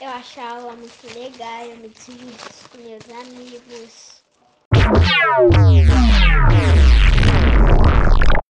Eu achava muito legal, eu me com meus amigos.